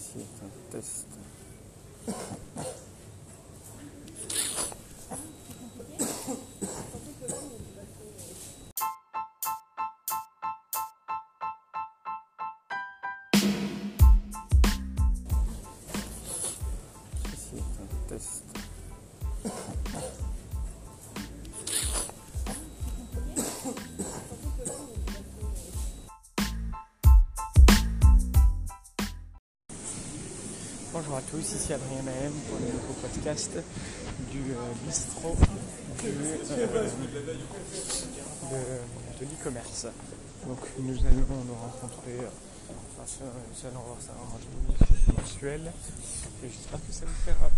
Ceci est un test. Bonjour à tous, ici Adrien Mahem pour le nouveau podcast du euh, bistrot du, euh, de, de l'e-commerce. Donc nous allons nous rencontrer, euh, enfin, nous allons voir ça rendez-vous mensuel et j'espère que ça vous plaira.